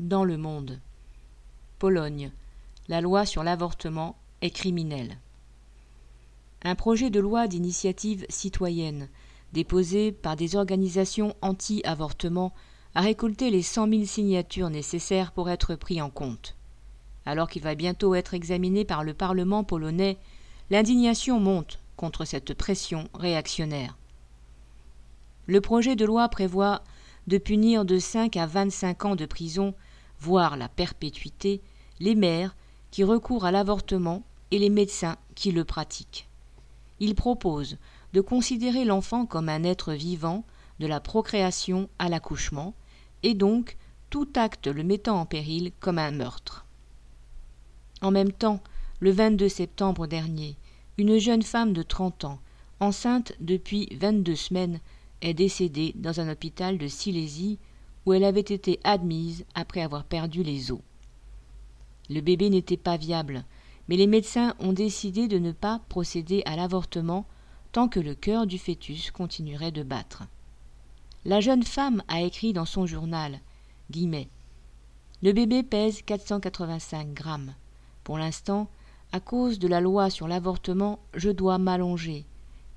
dans le monde. Pologne. La loi sur l'avortement est criminelle. Un projet de loi d'initiative citoyenne, déposé par des organisations anti-avortement, a récolté les cent mille signatures nécessaires pour être pris en compte. Alors qu'il va bientôt être examiné par le Parlement polonais, l'indignation monte contre cette pression réactionnaire. Le projet de loi prévoit de punir de 5 à 25 ans de prison, voire la perpétuité, les mères qui recourent à l'avortement et les médecins qui le pratiquent. Il propose de considérer l'enfant comme un être vivant de la procréation à l'accouchement, et donc tout acte le mettant en péril comme un meurtre. En même temps, le 22 septembre dernier, une jeune femme de 30 ans, enceinte depuis 22 semaines, est décédée dans un hôpital de Silésie où elle avait été admise après avoir perdu les os. Le bébé n'était pas viable, mais les médecins ont décidé de ne pas procéder à l'avortement tant que le cœur du fœtus continuerait de battre. La jeune femme a écrit dans son journal guillemets, Le bébé pèse 485 grammes. Pour l'instant, à cause de la loi sur l'avortement, je dois m'allonger.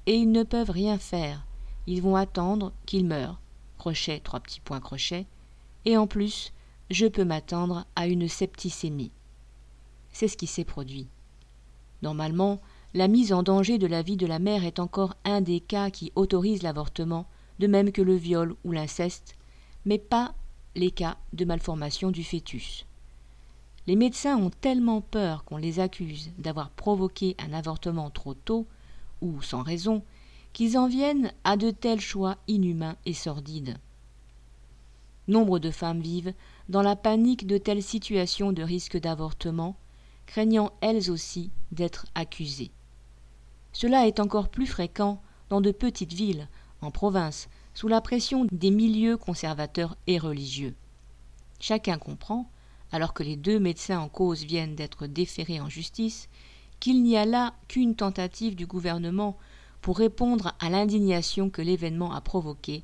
Et ils ne peuvent rien faire. Ils vont attendre qu'il meure. Crochet, trois petits points crochet. Et en plus, je peux m'attendre à une septicémie. C'est ce qui s'est produit. Normalement, la mise en danger de la vie de la mère est encore un des cas qui autorisent l'avortement, de même que le viol ou l'inceste, mais pas les cas de malformation du fœtus. Les médecins ont tellement peur qu'on les accuse d'avoir provoqué un avortement trop tôt, ou sans raison, qu'ils en viennent à de tels choix inhumains et sordides. Nombre de femmes vivent dans la panique de telles situations de risque d'avortement, craignant elles aussi d'être accusées. Cela est encore plus fréquent dans de petites villes, en province, sous la pression des milieux conservateurs et religieux. Chacun comprend, alors que les deux médecins en cause viennent d'être déférés en justice, qu'il n'y a là qu'une tentative du gouvernement pour répondre à l'indignation que l'événement a provoquée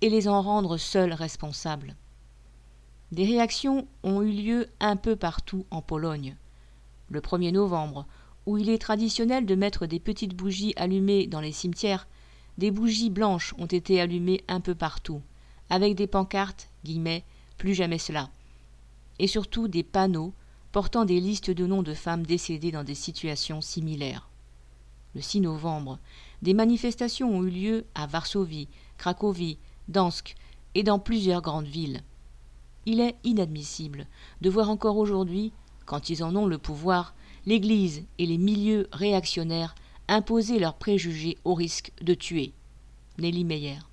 et les en rendre seuls responsables. Des réactions ont eu lieu un peu partout en Pologne. Le 1er novembre, où il est traditionnel de mettre des petites bougies allumées dans les cimetières, des bougies blanches ont été allumées un peu partout, avec des pancartes, guillemets, plus jamais cela, et surtout des panneaux portant des listes de noms de femmes décédées dans des situations similaires. Le 6 novembre, des manifestations ont eu lieu à Varsovie, Cracovie, Dansk et dans plusieurs grandes villes. Il est inadmissible de voir encore aujourd'hui, quand ils en ont le pouvoir, l'Église et les milieux réactionnaires imposer leurs préjugés au risque de tuer. Nelly Meyer.